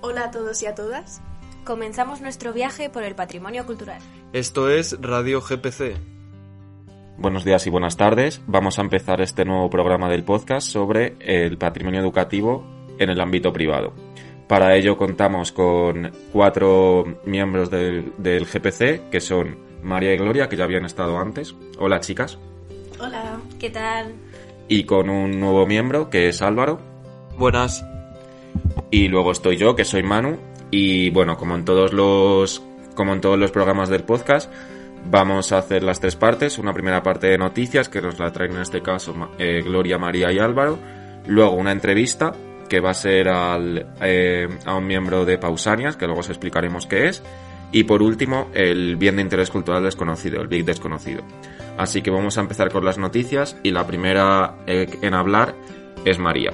Hola a todos y a todas. Comenzamos nuestro viaje por el patrimonio cultural. Esto es Radio GPC. Buenos días y buenas tardes. Vamos a empezar este nuevo programa del podcast sobre el patrimonio educativo en el ámbito privado. Para ello contamos con cuatro miembros del, del GPC, que son María y Gloria, que ya habían estado antes. Hola chicas. Hola. ¿Qué tal? Y con un nuevo miembro, que es Álvaro. Buenas. Y luego estoy yo, que soy Manu. Y bueno, como en todos los, como en todos los programas del podcast, vamos a hacer las tres partes. Una primera parte de noticias, que nos la traen en este caso eh, Gloria, María y Álvaro. Luego una entrevista, que va a ser al, eh, a un miembro de Pausanias, que luego os explicaremos qué es. Y por último, el bien de interés cultural desconocido, el Big desconocido. Así que vamos a empezar con las noticias y la primera eh, en hablar es María.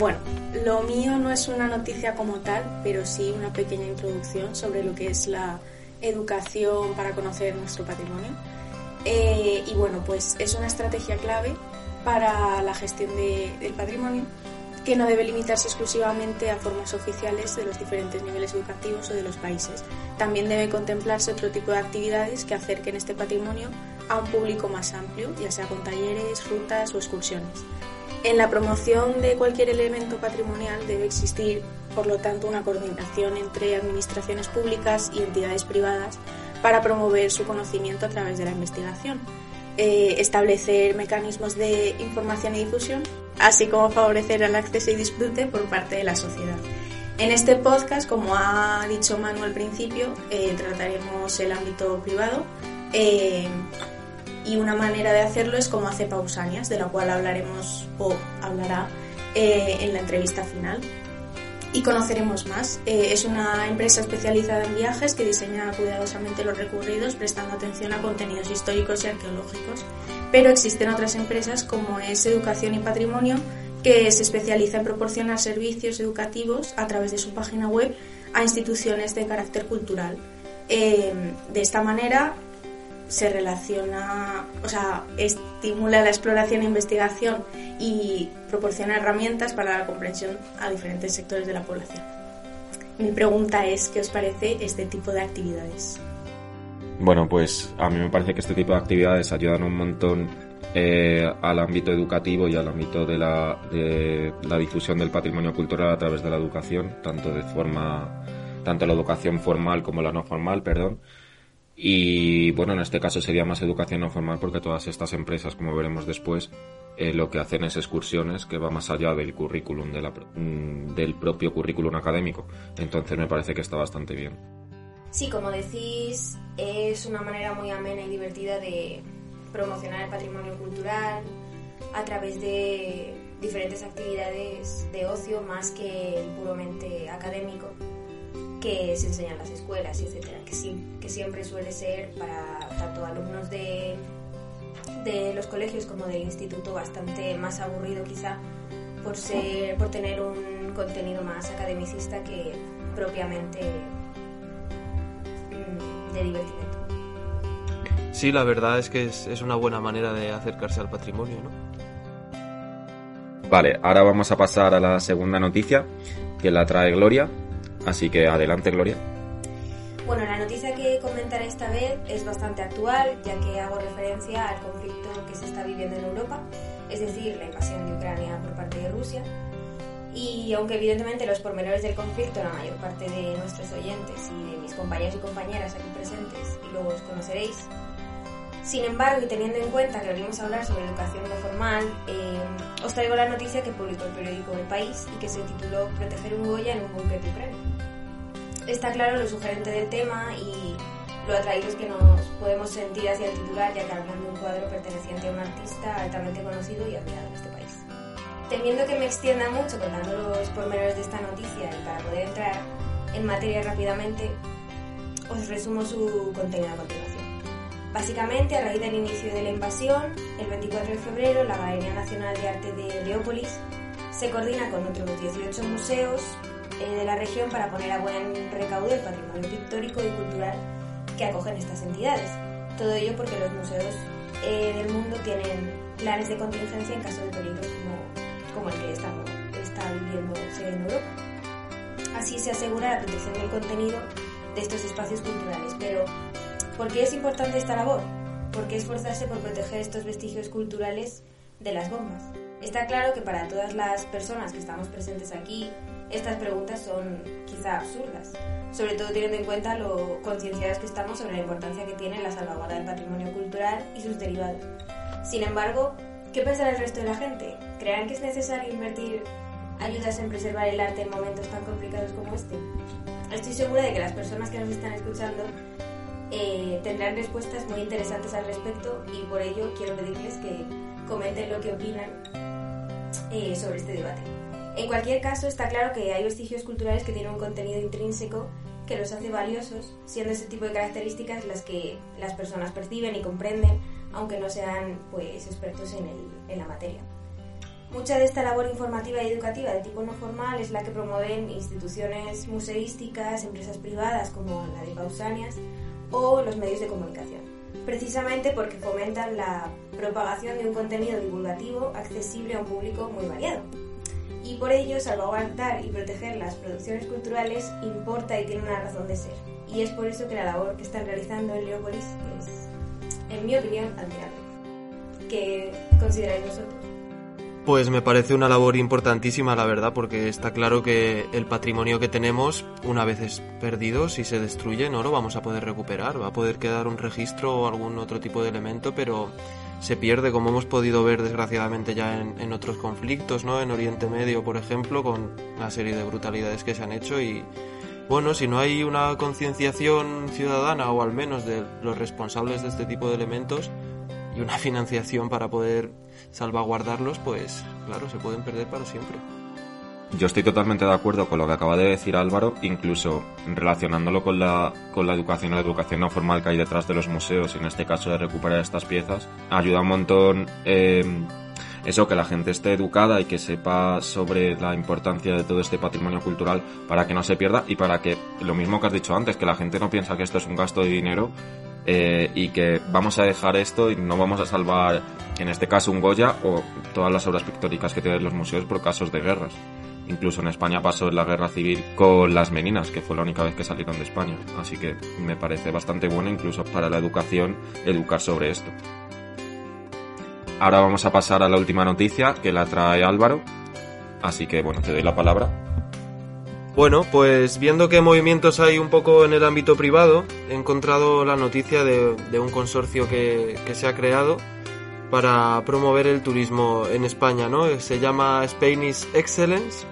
Bueno, lo mío no es una noticia como tal, pero sí una pequeña introducción sobre lo que es la educación para conocer nuestro patrimonio. Eh, y bueno, pues es una estrategia clave para la gestión de, del patrimonio que no debe limitarse exclusivamente a formas oficiales de los diferentes niveles educativos o de los países. También debe contemplarse otro tipo de actividades que acerquen este patrimonio a un público más amplio, ya sea con talleres, rutas o excursiones. En la promoción de cualquier elemento patrimonial debe existir, por lo tanto, una coordinación entre administraciones públicas y entidades privadas para promover su conocimiento a través de la investigación. Eh, establecer mecanismos de información y difusión, así como favorecer el acceso y disfrute por parte de la sociedad. En este podcast, como ha dicho Manu al principio, eh, trataremos el ámbito privado eh, y una manera de hacerlo es como hace Pausanias, de la cual hablaremos o hablará en la entrevista final y conoceremos más. Eh, es una empresa especializada en viajes que diseña cuidadosamente los recorridos prestando atención a contenidos históricos y arqueológicos. Pero existen otras empresas como es Educación y Patrimonio que se especializa en proporcionar servicios educativos a través de su página web a instituciones de carácter cultural. Eh, de esta manera se relaciona, o sea, estimula la exploración e investigación y proporciona herramientas para la comprensión a diferentes sectores de la población. Mi pregunta es, ¿qué os parece este tipo de actividades? Bueno, pues a mí me parece que este tipo de actividades ayudan un montón eh, al ámbito educativo y al ámbito de la, de la difusión del patrimonio cultural a través de la educación, tanto de forma, tanto la educación formal como la no formal, perdón, y bueno, en este caso sería más educación no formal porque todas estas empresas, como veremos después, eh, lo que hacen es excursiones que va más allá del currículum, de la, mm, del propio currículum académico. Entonces me parece que está bastante bien. Sí, como decís, es una manera muy amena y divertida de promocionar el patrimonio cultural a través de diferentes actividades de ocio más que el puramente académico que se enseñan en las escuelas, etcétera, que, sí, que siempre suele ser para tanto alumnos de, de los colegios como del instituto bastante más aburrido quizá por ser por tener un contenido más academicista que propiamente mm, de divertimento. Sí, la verdad es que es, es una buena manera de acercarse al patrimonio, ¿no? Vale, ahora vamos a pasar a la segunda noticia que la trae Gloria Así que adelante, Gloria. Bueno, la noticia que comentaré esta vez es bastante actual, ya que hago referencia al conflicto que se está viviendo en Europa, es decir, la invasión de Ucrania por parte de Rusia. Y aunque evidentemente los pormenores del conflicto la mayor parte de nuestros oyentes y de mis compañeros y compañeras aquí presentes y luego os conoceréis, sin embargo, y teniendo en cuenta que venimos a hablar sobre educación no formal, eh, os traigo la noticia que publicó el periódico El País y que se tituló Proteger un Goya en un búnker de Ucrania. Está claro lo sugerente del tema y lo atraídos que nos podemos sentir hacia el titular, ya que hablamos de un cuadro perteneciente a un artista altamente conocido y admirado en este país. Temiendo que me extienda mucho contando los pormenores de esta noticia y para poder entrar en materia rápidamente, os resumo su contenido a continuación. Básicamente, a raíz del inicio de la invasión, el 24 de febrero, la Galería Nacional de Arte de Leópolis se coordina con otros 18 museos eh, de la región para poner a buen recaudo el patrimonio pictórico y cultural que acogen estas entidades. Todo ello porque los museos eh, del mundo tienen planes de contingencia en caso de peligros como, como el que estamos, está viviendo en Europa. Así se asegura la protección del contenido de estos espacios culturales. Pero, ¿por qué es importante esta labor? ¿Por qué esforzarse por proteger estos vestigios culturales de las bombas? Está claro que para todas las personas que estamos presentes aquí, estas preguntas son quizá absurdas, sobre todo teniendo en cuenta lo concienciados que estamos sobre la importancia que tiene la salvaguarda del patrimonio cultural y sus derivados. Sin embargo, ¿qué pensará el resto de la gente? ¿Creerán que es necesario invertir ayudas en preservar el arte en momentos tan complicados como este? Estoy segura de que las personas que nos están escuchando eh, tendrán respuestas muy interesantes al respecto y por ello quiero pedirles que comenten lo que opinan eh, sobre este debate. En cualquier caso, está claro que hay vestigios culturales que tienen un contenido intrínseco que los hace valiosos, siendo ese tipo de características las que las personas perciben y comprenden, aunque no sean pues expertos en, el, en la materia. Mucha de esta labor informativa y educativa de tipo no formal es la que promueven instituciones museísticas, empresas privadas como la de Pausanias o los medios de comunicación, precisamente porque fomentan la propagación de un contenido divulgativo accesible a un público muy variado. Y por ello, salvaguardar y proteger las producciones culturales importa y tiene una razón de ser. Y es por eso que la labor que están realizando en Leópolis es, en mi opinión, admirable. ¿Qué consideráis vosotros? Pues me parece una labor importantísima, la verdad, porque está claro que el patrimonio que tenemos, una vez es perdido, si se destruye, no lo vamos a poder recuperar. Va a poder quedar un registro o algún otro tipo de elemento, pero se pierde, como hemos podido ver desgraciadamente ya en, otros conflictos, ¿no? En Oriente Medio, por ejemplo, con una serie de brutalidades que se han hecho y, bueno, si no hay una concienciación ciudadana o al menos de los responsables de este tipo de elementos y una financiación para poder salvaguardarlos, pues claro, se pueden perder para siempre. Yo estoy totalmente de acuerdo con lo que acaba de decir Álvaro, incluso relacionándolo con la, con la educación, la educación no formal que hay detrás de los museos, en este caso de recuperar estas piezas, ayuda un montón eh, eso, que la gente esté educada y que sepa sobre la importancia de todo este patrimonio cultural para que no se pierda y para que, lo mismo que has dicho antes, que la gente no piensa que esto es un gasto de dinero eh, y que vamos a dejar esto y no vamos a salvar, en este caso, un Goya o todas las obras pictóricas que tienen los museos por casos de guerras. Incluso en España pasó la guerra civil con las meninas, que fue la única vez que salieron de España. Así que me parece bastante bueno, incluso para la educación, educar sobre esto. Ahora vamos a pasar a la última noticia que la trae Álvaro. Así que bueno, te doy la palabra. Bueno, pues viendo qué movimientos hay un poco en el ámbito privado, he encontrado la noticia de, un consorcio que, se ha creado para promover el turismo en España, ¿no? Se llama Spanish Excellence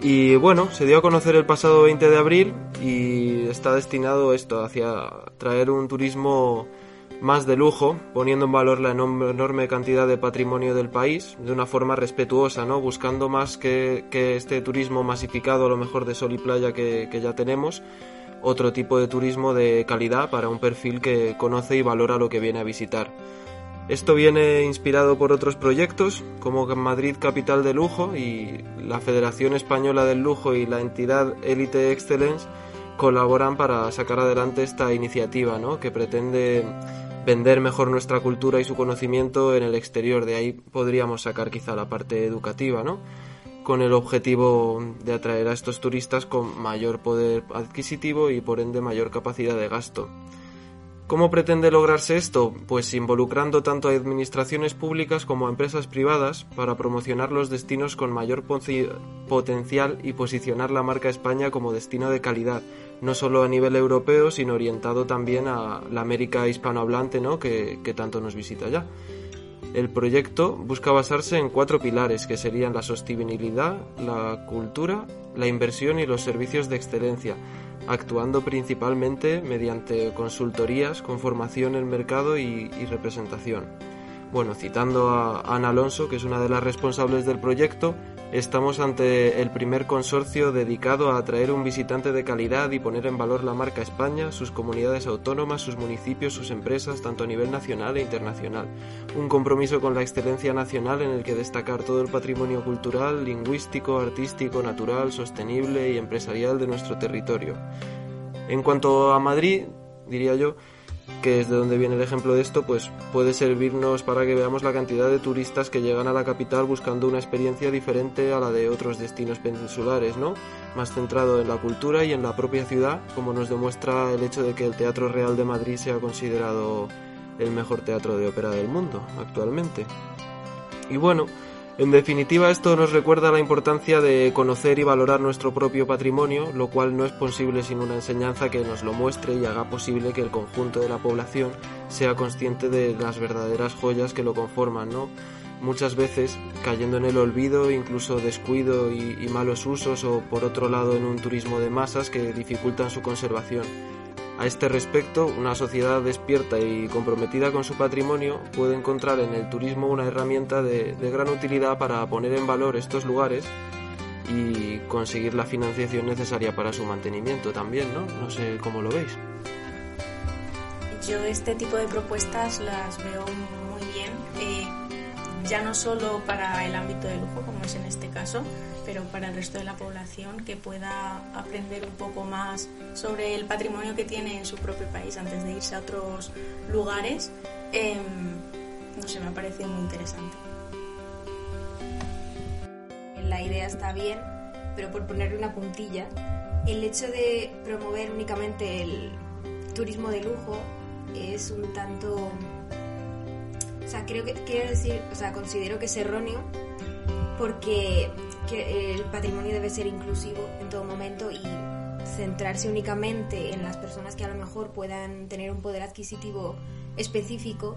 y bueno, se dio a conocer el pasado 20 de abril y está destinado esto hacia traer un turismo más de lujo, poniendo en valor la enorme cantidad de patrimonio del país de una forma respetuosa, ¿no? buscando más que, que este turismo masificado, a lo mejor de sol y playa que, que, ya tenemos, otro tipo de turismo de calidad para un perfil que conoce y valora lo que viene a visitar. Esto viene inspirado por otros proyectos como Madrid Capital de Lujo y la Federación Española del Lujo y la entidad Elite Excellence colaboran para sacar adelante esta iniciativa ¿no? que pretende vender mejor nuestra cultura y su conocimiento en el exterior. De ahí podríamos sacar quizá la parte educativa, ¿no? Con el objetivo de atraer a estos turistas con mayor poder adquisitivo y por ende mayor capacidad de gasto. ¿Cómo pretende lograrse esto? Pues involucrando tanto a administraciones públicas como a empresas privadas para promocionar los destinos con mayor potencial y posicionar la marca España como destino de calidad, no solo a nivel europeo, sino orientado también a la América hispanohablante, ¿no? que, que tanto nos visita ya. El proyecto busca basarse en cuatro pilares que serían la sostenibilidad, la cultura, la inversión y los servicios de excelencia, actuando principalmente mediante consultorías con formación en mercado y, y, representación. Bueno, citando a Ana Alonso, que es una de las responsables del proyecto, estamos ante el primer consorcio dedicado a atraer un visitante de calidad y poner en valor la marca España, sus comunidades autónomas, sus municipios, sus empresas, tanto a nivel nacional e internacional. Un compromiso con la excelencia nacional en el que destacar todo el patrimonio cultural, lingüístico, artístico, natural, sostenible y empresarial de nuestro territorio. En cuanto a Madrid, diría yo, que es de donde viene el ejemplo de esto, pues puede servirnos para que veamos la cantidad de turistas que llegan a la capital buscando una experiencia diferente a la de otros destinos peninsulares, ¿no? Más centrado en la cultura y en la propia ciudad, como nos demuestra el hecho de que el Teatro Real de Madrid sea considerado el mejor teatro de ópera del mundo actualmente. Y bueno, en definitiva, esto nos recuerda la importancia de conocer y valorar nuestro propio patrimonio, lo cual no es posible sin una enseñanza que nos lo muestre y haga posible que el conjunto de la población sea consciente de las verdaderas joyas que lo conforman, ¿no? Muchas veces cayendo en el olvido, incluso descuido y, malos usos o por otro lado en un turismo de masas que dificultan su conservación. A este respecto, una sociedad despierta y comprometida con su patrimonio puede encontrar en el turismo una herramienta de, gran utilidad para poner en valor estos lugares y conseguir la financiación necesaria para su mantenimiento también, ¿no? No sé cómo lo veis. Yo este tipo de propuestas las veo ya no solo para el ámbito de lujo, como es en este caso, pero para el resto de la población que pueda aprender un poco más sobre el patrimonio que tiene en su propio país antes de irse a otros lugares, em, no sé, me ha parecido muy interesante. La idea está bien, pero por ponerle una puntilla, el hecho de promover únicamente el turismo de lujo es un tanto o sea, creo que quiero decir, o sea, considero que es erróneo porque el patrimonio debe ser inclusivo en todo momento y centrarse únicamente en las personas que a lo mejor puedan tener un poder adquisitivo específico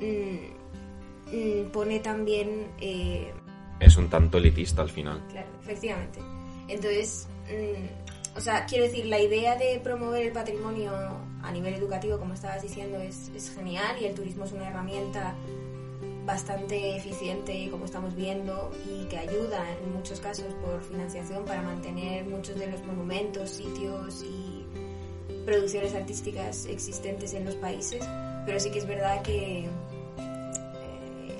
mm, mm, pone también eh, es un tanto elitista al final. Claro efectivamente. Entonces mm, o sea quiero decir la idea de promover el patrimonio a nivel educativo, como estabas diciendo, es, genial y el turismo es una herramienta bastante eficiente, como estamos viendo, y que ayuda en muchos casos por financiación para mantener muchos de los monumentos, sitios y producciones artísticas existentes en los países, pero sí que es verdad que eh,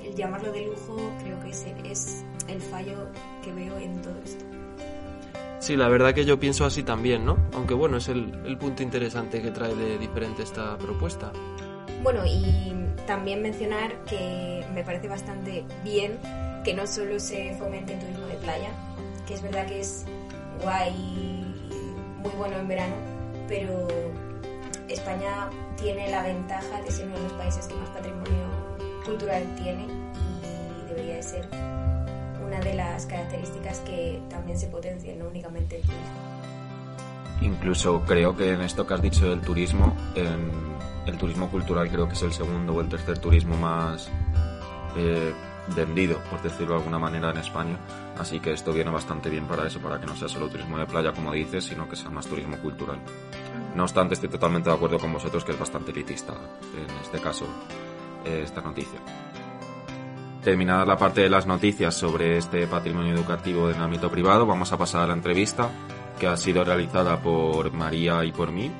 el llamarlo de lujo creo que es el fallo que veo en todo esto. Sí, la verdad que yo pienso así también, ¿no? Aunque bueno, es el, el punto interesante que trae de diferente esta propuesta. Bueno, y también mencionar que me parece bastante bien que no solo se fomente el turismo de playa, que es verdad que es guay, muy bueno en verano, pero España tiene la ventaja de ser uno de los países que más patrimonio cultural tiene y debería de ser una de las características que también se potencia, no únicamente el turismo. Incluso creo que en esto que has dicho del turismo, el turismo cultural creo que es el segundo o el tercer turismo más eh, vendido, por decirlo de alguna manera, en España. Así que esto viene bastante bien para eso, para que no sea solo turismo de playa, como dices, sino que sea más turismo cultural. No obstante, estoy totalmente de acuerdo con vosotros que es bastante elitista, en este caso, eh, esta noticia. Terminada la parte de las noticias sobre este patrimonio educativo en ámbito privado, vamos a pasar a la entrevista que ha sido realizada por María y por mí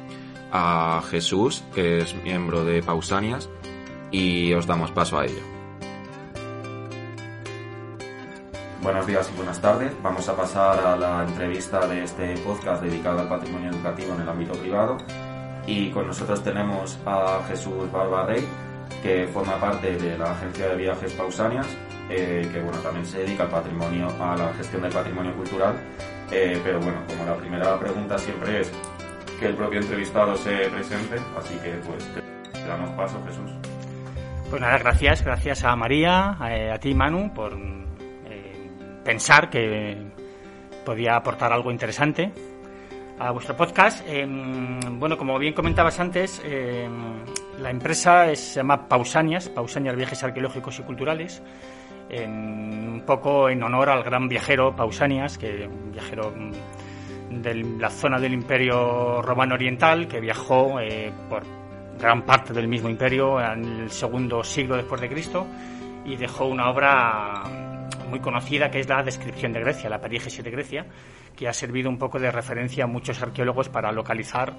a Jesús, que es miembro de Pausanias, y os damos paso a ello. Buenos días y buenas tardes. Vamos a pasar a la entrevista de este podcast dedicado al patrimonio educativo en el ámbito privado. Y con nosotros tenemos a Jesús Barbarrey, que forma parte de la agencia de viajes Pausanias, eh, que bueno, también se dedica al patrimonio, a la gestión del patrimonio cultural. Eh, pero bueno, como la primera pregunta siempre es que el propio entrevistado se presente, así que pues te damos paso, Jesús. Pues nada, gracias, gracias a María, a, ti Manu, por eh, pensar que podía aportar algo interesante a vuestro podcast. Em, bueno, como bien comentabas antes, em, la empresa se llama Pausanias, Pausanias Viajes Arqueológicos y Culturales, un poco en honor al gran viajero Pausanias, que un viajero mm, de la zona del Imperio Romano Oriental, que viajó eh, por gran parte del mismo imperio en el segundo siglo después de Cristo y dejó una obra muy conocida que es la descripción de Grecia, la Periégesis de Grecia, que ha servido un poco de referencia a muchos arqueólogos para localizar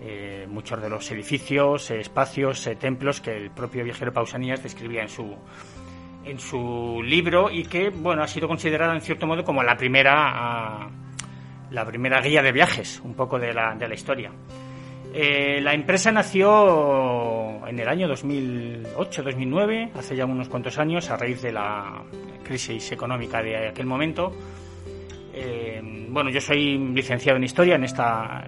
eh, muchos de los edificios, eh, espacios, eh, templos que el propio viajero Pausanias describía en su en su libro y que bueno ha sido considerada en cierto modo como la primera la primera guía de viajes un poco de la, de la historia Eh, la empresa nació en el año 2008-2009, hace ya unos cuantos años, a raíz de la crisis económica de aquel momento. Eh, bueno, yo soy licenciado en historia, en esta,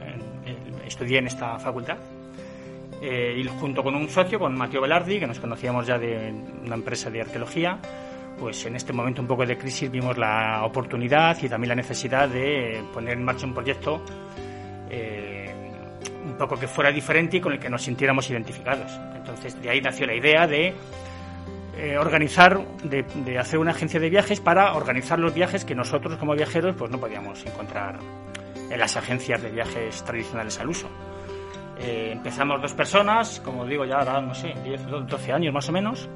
estudié en esta facultad. Eh, y junto con un socio, con Mateo Velardi, que nos conocíamos ya de una empresa de arqueología, pues en este momento un poco de crisis vimos la oportunidad y también la necesidad de poner en marcha un proyecto un poco que fuera diferente y con el que nos sintiéramos identificados. Entonces de ahí nació la idea de eh, organizar, de, hacer una agencia de viajes para organizar los viajes que nosotros como viajeros pues no podíamos encontrar en las agencias de viajes tradicionales al uso. Eh, empezamos dos personas, como digo ya ahora, no sé, 10, 12 años más o menos.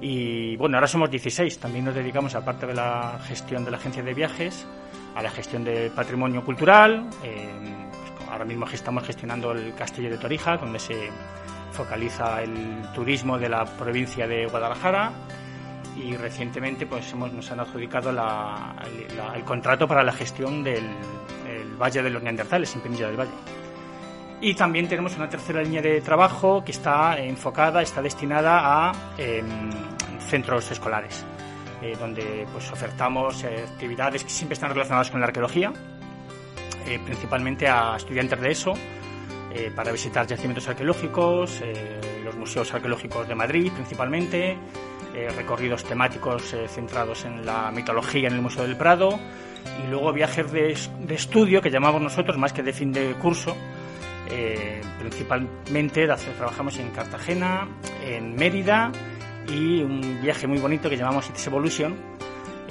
Y bueno, ahora somos 16. También nos dedicamos, aparte de la gestión de la agencia de viajes, a la gestión del patrimonio cultural. Ahora mismo estamos gestionando el Castillo de Torija, donde se focaliza el turismo de la provincia de Guadalajara y recientemente pues nos han adjudicado el, contrato para la gestión del Valle de los Neandertales, en Penilla del Valle. Y también tenemos una tercera línea de trabajo que está enfocada, está destinada a em, centros escolares, eh, donde pues ofertamos eh, actividades que siempre están relacionadas con la arqueología, eh, principalmente a estudiantes de eso, eh, para visitar yacimientos arqueológicos, eh, los museos arqueológicos de Madrid principalmente, recorridos temáticos centrados en la mitología en el Museo del Prado y luego viajes de, de estudio que llamamos nosotros más que de fin de curso. principalmente trabajamos en Cartagena, en Mérida y un viaje muy bonito que llamamos It's Evolution,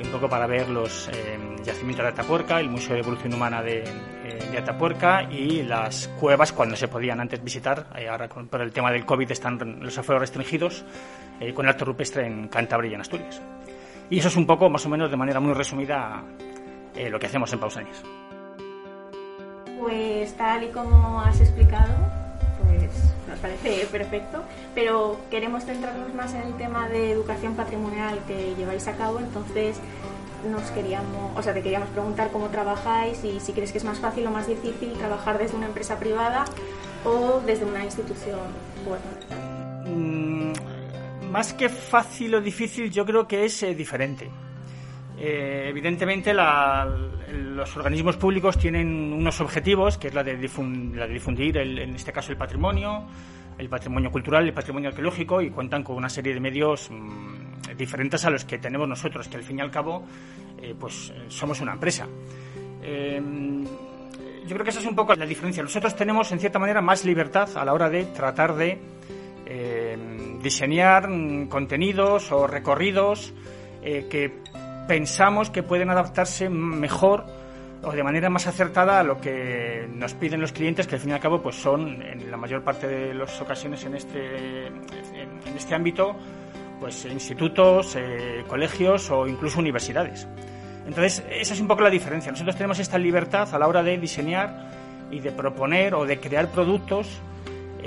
un poco para ver los eh, yacimientos de Atapuerca, el Museo de Evolución Humana de, eh, Atapuerca y las cuevas cuando se podían antes visitar. Eh, ahora por el tema del COVID están los afueros restringidos con el arte rupestre en Cantabria y en Asturias. Y eso es un poco, más o menos, de manera muy resumida, lo que hacemos en Pausanias. Pues tal y como has explicado, pues nos parece perfecto, pero queremos centrarnos más en el tema de educación patrimonial que lleváis a cabo, entonces nos queríamos, o sea, te queríamos preguntar cómo trabajáis y si crees que es más fácil o más difícil trabajar desde una empresa privada o desde una institución gubernamental. Mm, más que fácil o difícil, yo creo que es eh, diferente. Eh, evidentemente, los organismos públicos tienen unos objetivos, que es la de, difundir, en este caso, el patrimonio, el patrimonio cultural, el patrimonio arqueológico, y cuentan con una serie de medios mm, diferentes a los que tenemos nosotros, que al fin y al cabo, eh, pues somos una empresa. Eh, yo creo que esa es un poco la diferencia. Nosotros tenemos, en cierta manera, más libertad a la hora de tratar de diseñar mm, contenidos o recorridos que pensamos que pueden adaptarse mejor o de manera más acertada a lo que nos piden los clientes, que al fin y al cabo pues son en la mayor parte de las ocasiones en este, en este ámbito pues institutos, eh, colegios o incluso universidades. Entonces, esa es un poco la diferencia. Nosotros tenemos esta libertad a la hora de diseñar y de proponer o de crear productos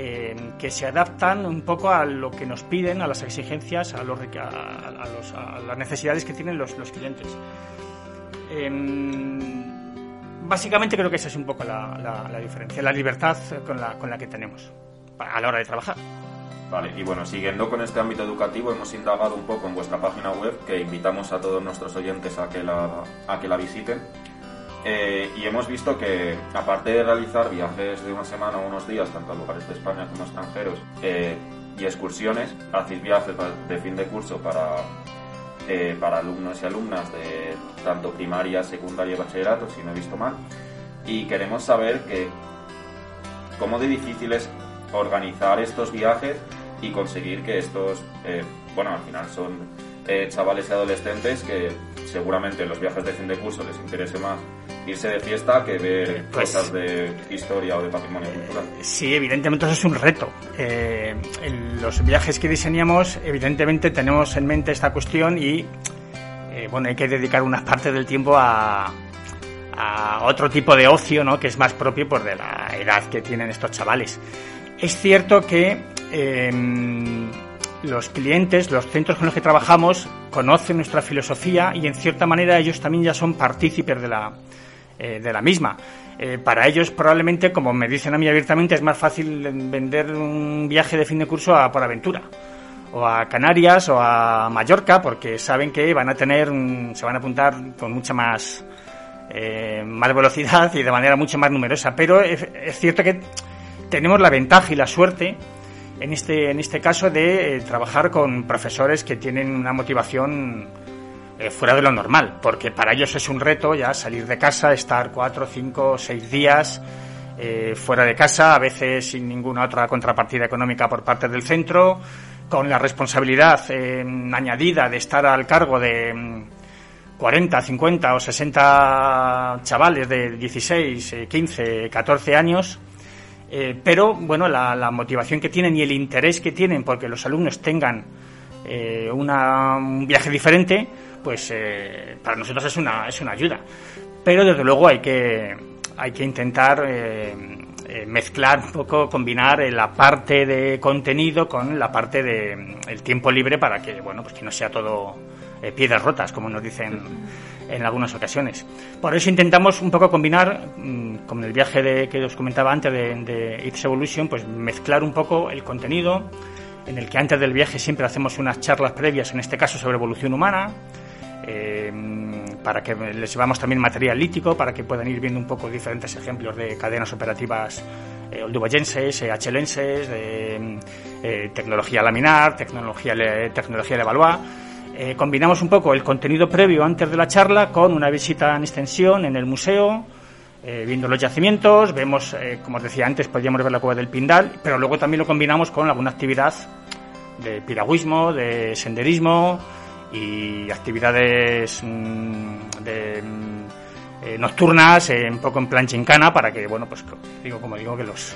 eh, que se adaptan un poco a lo que nos piden, a las exigencias, a, los, a, las necesidades que tienen los, clientes. Em, básicamente creo que esa es un poco la, diferencia, la libertad con la, con la que tenemos a la hora de trabajar. Vale, y bueno, siguiendo con este ámbito educativo, hemos indagado un poco en vuestra página web, que invitamos a todos nuestros oyentes a que la, a que la visiten. Eh, y hemos visto que, aparte de realizar viajes de una semana o unos días, tanto a lugares de España como extranjeros, eh, y excursiones, hacéis viajes de fin de curso para, eh, para alumnos y alumnas de tanto primaria, secundaria y bachillerato, si no he visto mal. Y queremos saber que, cómo de difícil es organizar estos viajes y conseguir que estos, bueno, al final son chavales y adolescentes que seguramente los viajes de fin de curso les interese más irse de fiesta que ver pues cosas de historia o de patrimonio cultural. Sí, evidentemente eso es un reto. Eh, en los viajes que diseñamos, evidentemente tenemos en mente esta cuestión y eh, bueno, hay que dedicar una parte del tiempo a, a otro tipo de ocio, ¿no? Que es más propio pues, de la edad que tienen estos chavales. Es cierto que em, los clientes, los centros con los que trabajamos, conocen nuestra filosofía y en cierta manera ellos también ya son partícipes de la, eh, de la misma. Eh, para ellos probablemente, como me dicen a mí abiertamente, es más fácil vender un viaje de fin de curso a por aventura o a Canarias o a Mallorca porque saben que van a tener, se van a apuntar con mucha más, eh, más velocidad y de manera mucho más numerosa. Pero es, cierto que tenemos la ventaja y la suerte en este, en este caso de trabajar con profesores que tienen una motivación eh, fuera de lo normal, porque para ellos es un reto ya salir de casa, estar cuatro, cinco, seis días fuera de casa, a veces sin ninguna otra contrapartida económica por parte del centro, con la responsabilidad eh, añadida de estar al cargo de 40, mm, 50 o 60 chavales de 16, 15, 14 años, eh, pero bueno, la, motivación que tienen y el interés que tienen porque los alumnos tengan eh, un viaje diferente, pues para nosotros es una, es una ayuda. Pero desde luego hay que, hay que intentar eh, mezclar un poco, combinar eh, la parte de contenido con la parte de mm, el tiempo libre para que, bueno, pues que no sea todo eh, piedras rotas, como nos dicen en algunas ocasiones. Por eso intentamos un poco combinar, mm, con el viaje de, que os comentaba antes de, de It's Evolution, pues mezclar un poco el contenido, en el que antes del viaje siempre hacemos unas charlas previas, en este caso sobre evolución humana, eh, para que les llevamos también material lítico, para que puedan ir viendo un poco diferentes ejemplos de cadenas operativas eh, oldubayenses, eh, de eh, tecnología laminar, tecnología, tecnología de Valois. Eh, combinamos un poco el contenido previo antes de la charla con una visita en extensión en el museo, viendo los yacimientos, vemos, como os decía antes, podríamos ver la cueva del Pindal, pero luego también lo combinamos con alguna actividad de piragüismo, de senderismo, y actividades mm, de, mm, eh, nocturnas, eh, un poco en plan chincana, para que, bueno, pues digo, como digo, que los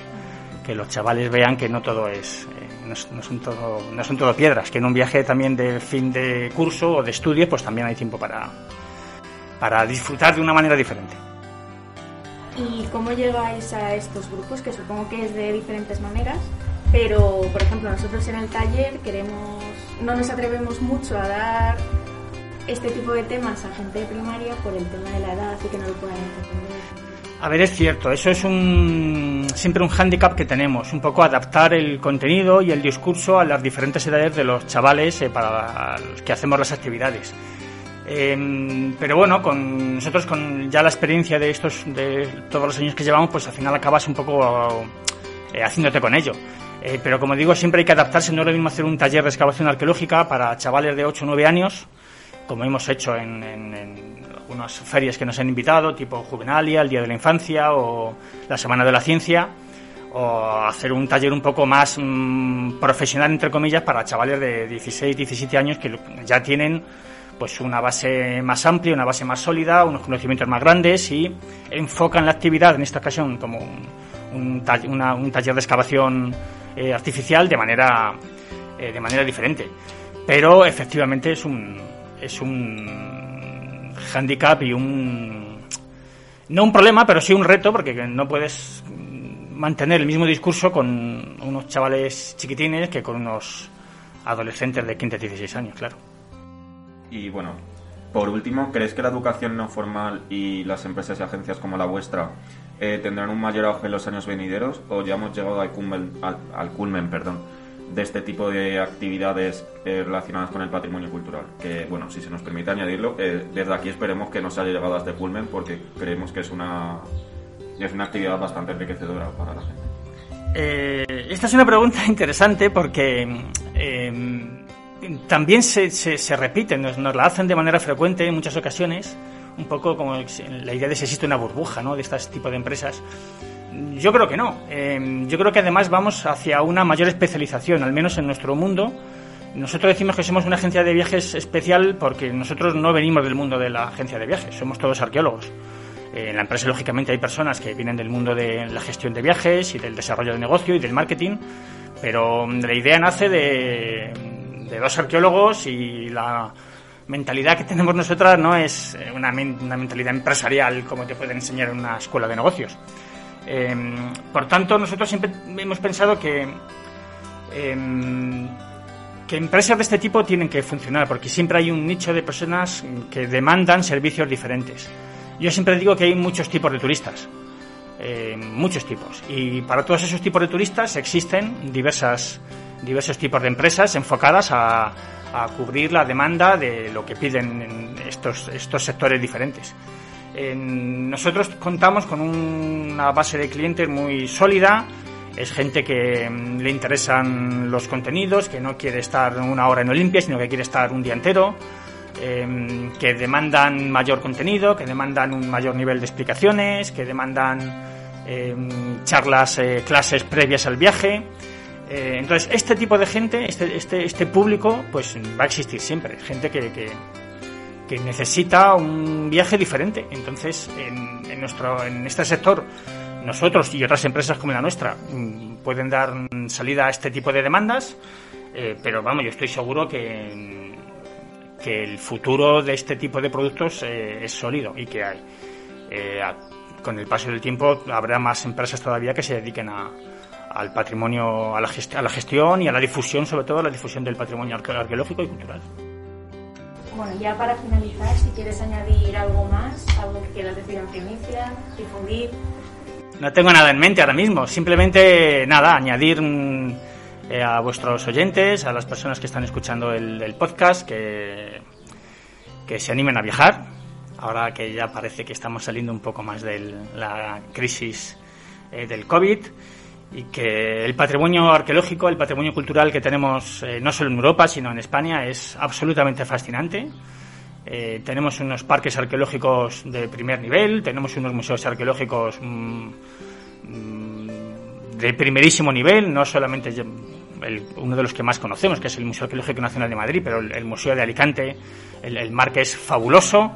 que los chavales vean que no todo es, eh, no, son todo, no son todo piedras, que en un viaje también de fin de curso o de estudio, pues también hay tiempo para, para disfrutar de una manera diferente. ¿Y cómo llegáis a estos grupos? Que supongo que es de diferentes maneras, pero por ejemplo nosotros en el taller queremos no nos atrevemos mucho a dar este tipo de temas a gente de primaria por el tema de la edad y que no lo puedan entender. A ver, es cierto, eso es un, siempre un hándicap que tenemos, un poco adaptar el contenido y el discurso a las diferentes edades de los chavales eh, para los que hacemos las actividades. Em, pero bueno, nosotros con ya la experiencia de estos, de todos los años que llevamos, pues al final acabas un poco eh, haciéndote con ello. Eh, pero como digo, siempre hay que adaptarse. No es lo mismo hacer un taller de excavación arqueológica para chavales de 8 o 9 años, como hemos hecho en, algunas ferias que nos han invitado, tipo Juvenalia, el Día de la Infancia o la Semana de la Ciencia, o hacer un taller un poco más mm, profesional, entre comillas, para chavales de 16, 17 años que ya tienen pues una base más amplia, una base más sólida, unos conocimientos más grandes y enfocan la actividad, en esta ocasión, como un, un taller de excavación eh, artificial de manera, eh, de manera diferente. Pero efectivamente es un, es un handicap y un... No un problema, pero sí un reto, porque no puedes mantener el mismo discurso con unos chavales chiquitines que con unos adolescentes de 15 16 años, claro. Y bueno, por último, ¿crees que la educación no formal y las empresas y agencias como la vuestra eh, tendrán un mayor auge en los años venideros o ya hemos llegado al culmen, al, culmen perdón, de este tipo de actividades eh, relacionadas con el patrimonio cultural? Que, bueno, si se nos permite añadirlo, eh, desde aquí esperemos que no se haya llegado a este culmen porque creemos que es una, es una actividad bastante enriquecedora para la gente. esta es una pregunta interesante porque también se, se, se repite, nos, nos, la hacen de manera frecuente en muchas ocasiones un poco como la idea de si existe una burbuja ¿no? de este tipo de empresas. Yo creo que no. Em, yo creo que además vamos hacia una mayor especialización, al menos en nuestro mundo. Nosotros decimos que somos una agencia de viajes especial porque nosotros no venimos del mundo de la agencia de viajes, somos todos arqueólogos. Eh, en la empresa, lógicamente, hay personas que vienen del mundo de la gestión de viajes y del desarrollo de negocio y del marketing, pero la idea nace de, de dos arqueólogos y la, mentalidad que tenemos nosotras no es eh, una, una mentalidad empresarial como te pueden enseñar en una escuela de negocios. Em, por tanto, nosotros siempre hemos pensado que, em, que empresas de este tipo tienen que funcionar, porque siempre hay un nicho de personas que demandan servicios diferentes. Yo siempre digo que hay muchos tipos de turistas, eh, muchos tipos, y para todos esos tipos de turistas existen diversas, diversos tipos de empresas enfocadas a, cubrir la demanda de lo que piden estos, estos sectores diferentes. nosotros contamos con una base de clientes muy sólida, es gente que mm, le interesan los contenidos, que no quiere estar una hora en Olimpia, sino que quiere estar un día entero, em, que demandan mayor contenido, que demandan un mayor nivel de explicaciones, que demandan em, charlas, eh, clases previas al viaje. Eh, entonces, este tipo de gente, este, este, este, público, pues va a existir siempre. Gente que, que, necesita un viaje diferente. Entonces, en, en, nuestro, en este sector, nosotros y otras empresas como la nuestra mm, pueden dar salida a este tipo de demandas, eh, pero vamos, yo estoy seguro que, que el futuro de este tipo de productos eh, es sólido y que hay. con el paso del tiempo habrá más empresas todavía que se dediquen a, al patrimonio, a la, a la gestión y a la difusión, sobre todo a la difusión del patrimonio arqueológico y cultural. Bueno, ya para finalizar, si quieres añadir algo más, algo que quieras decir en primicia, difundir. No tengo nada en mente ahora mismo, simplemente nada, añadir mm, eh, a vuestros oyentes, a las personas que están escuchando el, podcast, que, que se animen a viajar, ahora que ya parece que estamos saliendo un poco más de la crisis eh, del COVID y que el patrimonio arqueológico, el patrimonio cultural que tenemos eh, no solo en Europa, sino en España es absolutamente fascinante. Eh, tenemos unos parques arqueológicos de primer nivel, tenemos unos museos arqueológicos mm, mm, de primerísimo nivel, no solamente uno de los que más conocemos, que es el Museo Arqueológico Nacional de Madrid, pero el, Museo de Alicante, el, el Marque es fabuloso.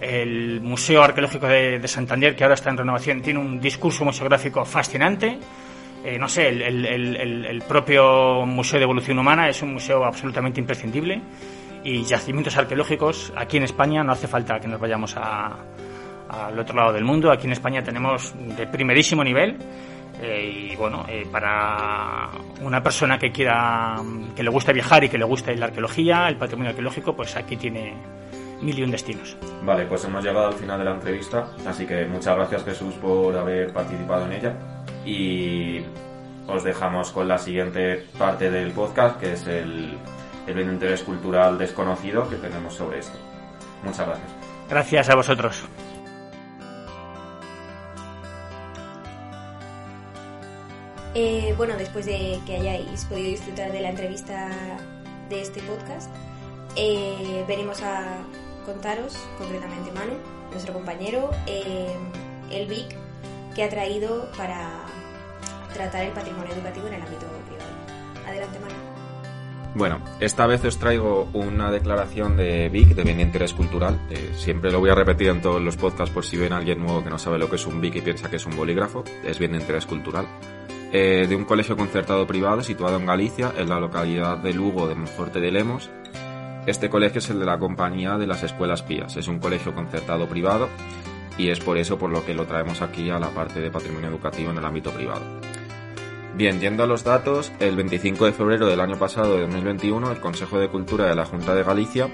El Museo Arqueológico de Santander, que ahora está en renovación, tiene un discurso museográfico fascinante. Eh, no sé, el, propio Museo de Evolución Humana es un museo absolutamente imprescindible y yacimientos arqueológicos aquí en España no hace falta que nos vayamos al otro lado del mundo. Aquí en España tenemos de primerísimo nivel eh, y bueno, eh, para una persona que quiera, que le guste viajar y que le guste la arqueología, el patrimonio arqueológico, pues aquí tiene mil y un destinos. Vale, pues hemos llegado al final de la entrevista, así que muchas gracias Jesús por haber participado en ella y os dejamos con la siguiente parte del podcast, que es el, el interés cultural desconocido que tenemos sobre esto. Muchas gracias. Gracias a vosotros. Eh, bueno, después de que hayáis podido disfrutar de la entrevista de este podcast, eh, venimos a contaros, concretamente Manu, nuestro compañero, eh, el VIC, que ha traído para tratar el patrimonio educativo en el ámbito privado. Adelante, Manu. Bueno, esta vez os traigo una declaración de Vic, de Bien de Interés Cultural. Eh, siempre lo voy a repetir en todos los podcasts por si ven a alguien nuevo que no sabe lo que es un Vic y piensa que es un bolígrafo. Es Bien de Interés Cultural. Eh, de un colegio concertado privado situado en Galicia, en la localidad de Lugo de Monforte de Lemos. Este colegio es el de la Compañía de las Escuelas Pías. Es un colegio concertado privado y es por eso por lo que lo traemos aquí a la parte de patrimonio educativo en el ámbito privado. Bien, yendo a los datos, el 25 de febrero del año pasado de 2021, el Consejo de Cultura de la Junta de Galicia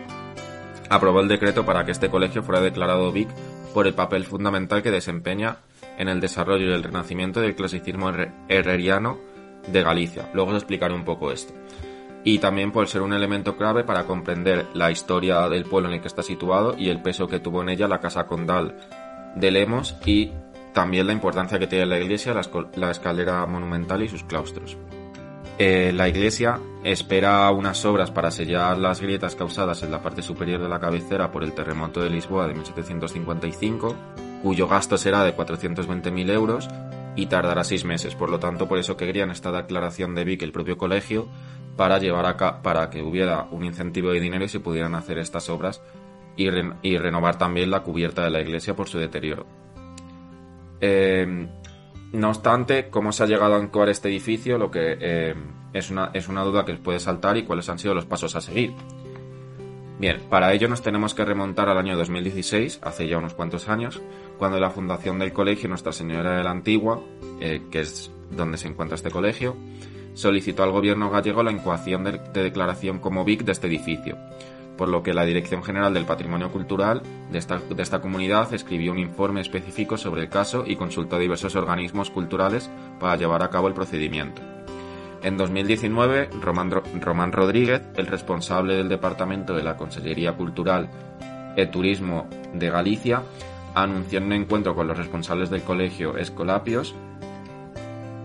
aprobó el decreto para que este colegio fuera declarado BIC por el papel fundamental que desempeña en el desarrollo y el renacimiento del clasicismo herreriano de Galicia. Luego os explicaré un poco esto. Y también por ser un elemento clave para comprender la historia del pueblo en el que está situado y el peso que tuvo en ella la Casa Condal de Lemos y también la importancia que tiene la iglesia, la, escalera monumental y sus claustros. Eh, la iglesia espera unas obras para sellar las grietas causadas en la parte superior de la cabecera por el terremoto de Lisboa de 1755, cuyo gasto será de 420.000 euros y tardará seis meses. Por lo tanto, por eso querían esta declaración de Vic el propio colegio para llevar acá, para que hubiera un incentivo de dinero y se pudieran hacer estas obras y renovar también la cubierta de la iglesia por su deterioro. Eh, no obstante, cómo se ha llegado a ancorar este edificio, lo que eh, es, una, es una duda que puede saltar y cuáles han sido los pasos a seguir. Bien, para ello nos tenemos que remontar al año 2016, hace ya unos cuantos años, cuando la fundación del colegio Nuestra Señora de la Antigua, eh, que es donde se encuentra este colegio, solicitó al gobierno gallego la incoación de, declaración como BIC de este edificio, por lo que la Dirección General del Patrimonio Cultural de esta, comunidad escribió un informe específico sobre el caso y consultó a diversos organismos culturales para llevar a cabo el procedimiento. En 2019, Román, Román Rodríguez, el responsable del Departamento de la Consellería Cultural y Turismo de Galicia, anunció en un encuentro con los responsables del colegio Escolapios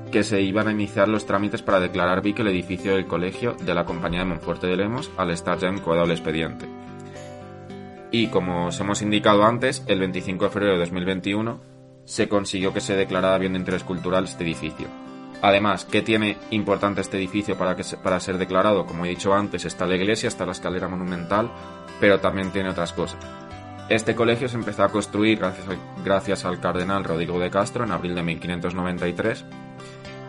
que se iban a iniciar los trámites para declarar Vic el edificio del colegio de la compañía de Monforte de Lemos al estar ya encuadrado el expediente. Y como os hemos indicado antes, el 25 de febrero de 2021 se consiguió que se declarara bien de interés cultural este edificio. Además, ¿qué tiene importante este edificio para, que para ser declarado? Como he dicho antes, está la iglesia, está la escalera monumental, pero también tiene otras cosas. Este colegio se empezó a construir gracias, gracias al cardenal Rodrigo de Castro en abril de 1593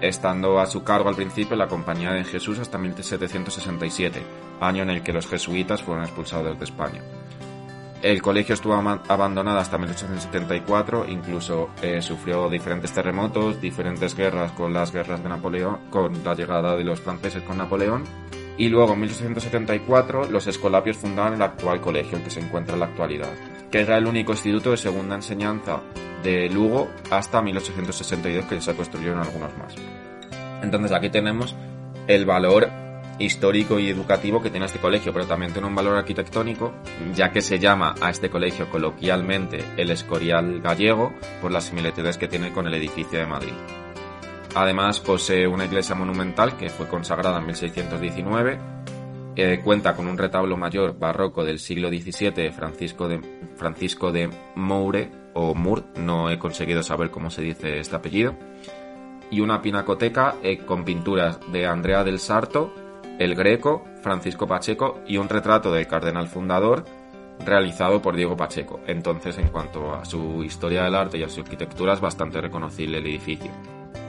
estando a su cargo al principio la Compañía de Jesús hasta 1767, año en el que los jesuitas fueron expulsados de España. El colegio estuvo abandonado hasta 1874, incluso eh, sufrió diferentes terremotos, diferentes guerras con las guerras de Napoleón, con la llegada de los franceses con Napoleón. Y luego en 1874 los escolapios fundaron el actual colegio, el que se encuentra en la actualidad, que era el único instituto de segunda enseñanza de Lugo hasta 1862 que se construyeron algunos más. Entonces aquí tenemos el valor histórico y educativo que tiene este colegio, pero también tiene un valor arquitectónico, ya que se llama a este colegio coloquialmente el Escorial Gallego por las similitudes que tiene con el edificio de Madrid. Además posee una iglesia monumental que fue consagrada en 1619, eh, cuenta con un retablo mayor barroco del siglo XVII Francisco de, Francisco de Moure, o Mur, no he conseguido saber cómo se dice este apellido, y una pinacoteca eh, con pinturas de Andrea del Sarto, El Greco, Francisco Pacheco y un retrato del cardenal fundador realizado por Diego Pacheco. Entonces, en cuanto a su historia del arte y a su arquitectura, es bastante reconocible el edificio.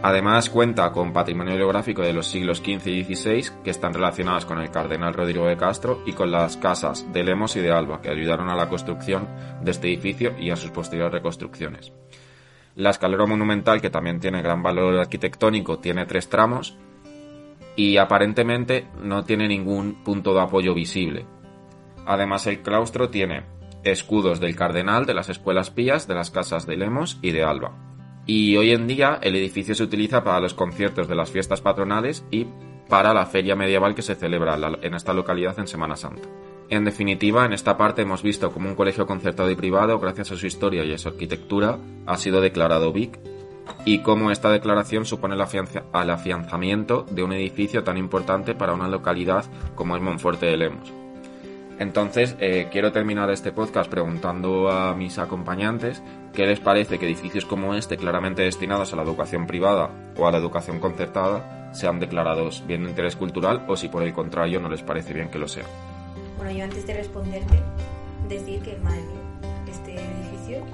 Además cuenta con patrimonio geográfico de los siglos XV y XVI que están relacionados con el cardenal Rodrigo de Castro y con las casas de Lemos y de Alba que ayudaron a la construcción de este edificio y a sus posteriores reconstrucciones. La escalera monumental, que también tiene gran valor arquitectónico, tiene tres tramos y aparentemente no tiene ningún punto de apoyo visible. Además el claustro tiene escudos del cardenal, de las escuelas pías, de las casas de Lemos y de Alba y hoy en día el edificio se utiliza para los conciertos de las fiestas patronales y para la feria medieval que se celebra en esta localidad en Semana Santa. En definitiva, en esta parte hemos visto cómo un colegio concertado y privado, gracias a su historia y a su arquitectura, ha sido declarado BIC y cómo esta declaración supone el, afianzamiento de un edificio tan importante para una localidad como es Monforte de Lemos. Entonces, eh, quiero terminar este podcast preguntando a mis acompañantes qué les parece que edificios como este, claramente destinados a la educación privada o a la educación concertada, sean declarados bien de interés cultural o si por el contrario no les parece bien que lo sean. Bueno, yo antes de responderte, decir que, madre mía, este edificio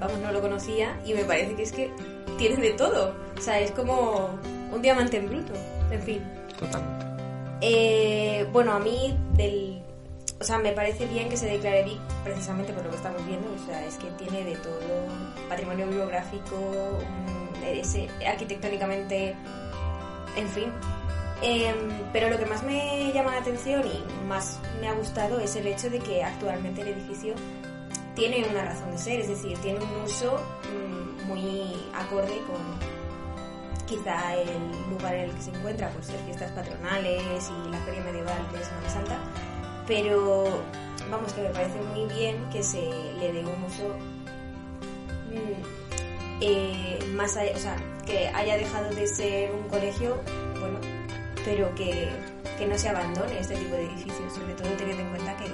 vamos, no lo conocía y me parece que es que tiene de todo. O sea, es como un diamante en bruto. En fin. Totalmente. Eh, bueno, a mí del... O sea, me parece bien que se declare BIC precisamente por lo que estamos viendo. O sea, es que tiene de todo. Patrimonio biográfico, ese, arquitectónicamente, en fin. Em, pero lo que más me llama la atención y más me ha gustado es el hecho de que actualmente el edificio tiene una razón de ser, es decir, tiene un uso mm, muy acorde con, quizá el lugar en el que se encuentra, pues las fiestas patronales y la feria medieval de Semana Santa, pero vamos que me parece muy bien que se le dé un uso mm, eh, más allá, o sea, que haya dejado de ser un colegio, bueno, pero que, que no se abandone este tipo de edificios, sobre todo teniendo en cuenta que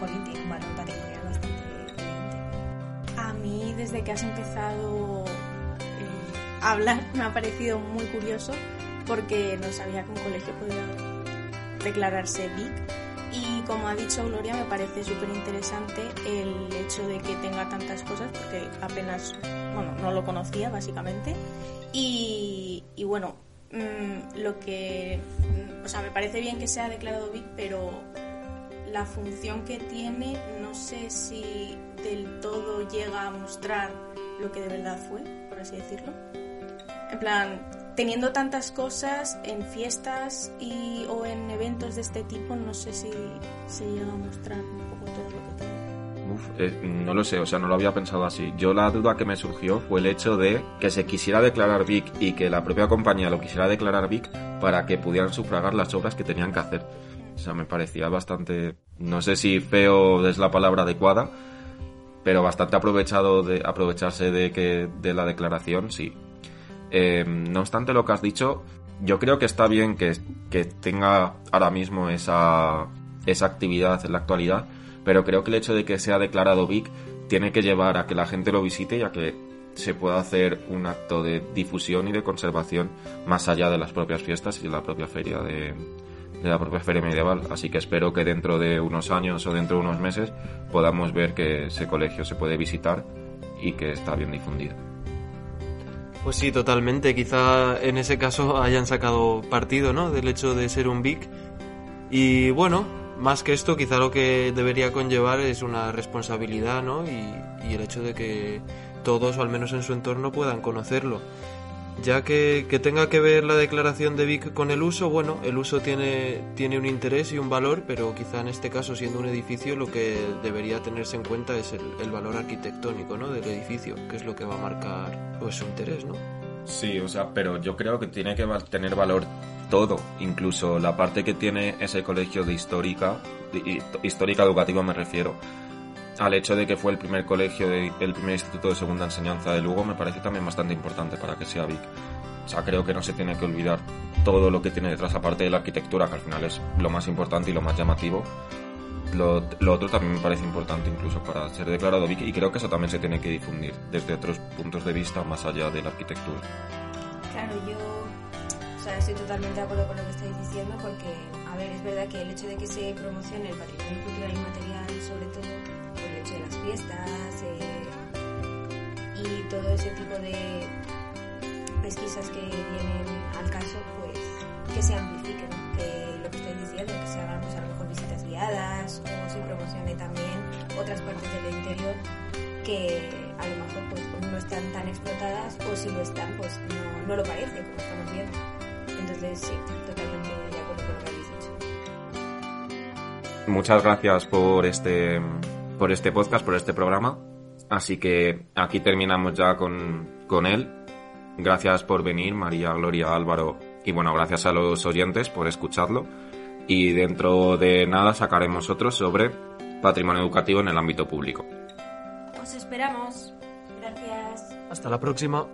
Jolín tiene un valor patrimonial bastante evidente. A mí, desde que has empezado hablar me ha parecido muy curioso porque no sabía que un colegio podía declararse BIC y como ha dicho Gloria me parece súper interesante el hecho de que tenga tantas cosas porque apenas, bueno, no lo conocía básicamente y, bueno, mm, lo que, o sea, me parece bien que sea declarado BIC pero la función que tiene no sé si del todo llega a mostrar lo que de verdad fue, por así decirlo. En plan, teniendo tantas cosas en fiestas y, o en eventos de este tipo, no sé si se llega a mostrar un poco todo lo que tiene. Uf, eh, no lo sé, o sea, no lo había pensado así. Yo la duda que me surgió fue el hecho de que se quisiera declarar Vic y que la propia compañía lo quisiera declarar Vic para que pudieran sufragar las obras que tenían que hacer. O sea, me parecía bastante, no sé si feo es la palabra adecuada, pero bastante aprovechado de aprovecharse de que de la declaración, sí. Eh, no obstante lo que has dicho, yo creo que está bien que, tenga ahora mismo esa, esa actividad en la actualidad, pero creo que el hecho de que sea declarado Vic tiene que llevar a que la gente lo visite y a que se pueda hacer un acto de difusión y de conservación más allá de las propias fiestas y de la propia feria de, de la propia feria medieval. Así que espero que dentro de unos años o dentro de unos meses podamos ver que ese colegio se puede visitar y que está bien difundido. Pues sí, totalmente. Quizá en ese caso hayan sacado partido, ¿no? Del hecho de ser un BIC. Y bueno, más que esto, quizá lo que debería conllevar es una responsabilidad, ¿no? Y, y el hecho de que todos, o al menos en su entorno, puedan conocerlo. Ya que, que, tenga que ver la declaración de Vic con el uso, bueno, el uso tiene, tiene un interés y un valor, pero quizá en este caso, siendo un edificio, lo que debería tenerse en cuenta es el, valor arquitectónico ¿no? del edificio, que es lo que va a marcar pues, su interés, ¿no? Sí, o sea, pero yo creo que tiene que tener valor todo, incluso la parte que tiene ese colegio de histórica, histórica educativa me refiero, al hecho de que fue el primer colegio, de, el primer instituto de segunda enseñanza de Lugo, me parece también bastante importante para que sea Vic. O sea, creo que no se tiene que olvidar todo lo que tiene detrás, aparte de la arquitectura, que al final es lo más importante y lo más llamativo. Lo, lo otro también me parece importante incluso para ser declarado Vic y creo que eso también se tiene que difundir desde otros puntos de vista más allá de la arquitectura. Claro, yo o sea, estoy totalmente de acuerdo con lo que estáis diciendo porque, a ver, es verdad que el hecho de que se promocione el patrimonio cultural y material, sobre todo de las fiestas eh, y todo ese tipo de pesquisas que vienen al caso, pues que se amplifiquen, que lo que estáis diciendo, que se hagan pues, a lo mejor visitas guiadas o se promocione también otras partes del interior que a lo mejor pues, no están tan explotadas o si lo están, pues no, no lo parece, como estamos viendo. Entonces, sí, totalmente de acuerdo con lo que habéis dicho. Muchas gracias por este, por este podcast, por este programa. Así que aquí terminamos ya con, con él. Gracias por venir, María, Gloria, Álvaro. Y bueno, gracias a los oyentes por escucharlo. Y dentro de nada sacaremos otro sobre patrimonio educativo en el ámbito público. Os esperamos. Gracias. Hasta la próxima.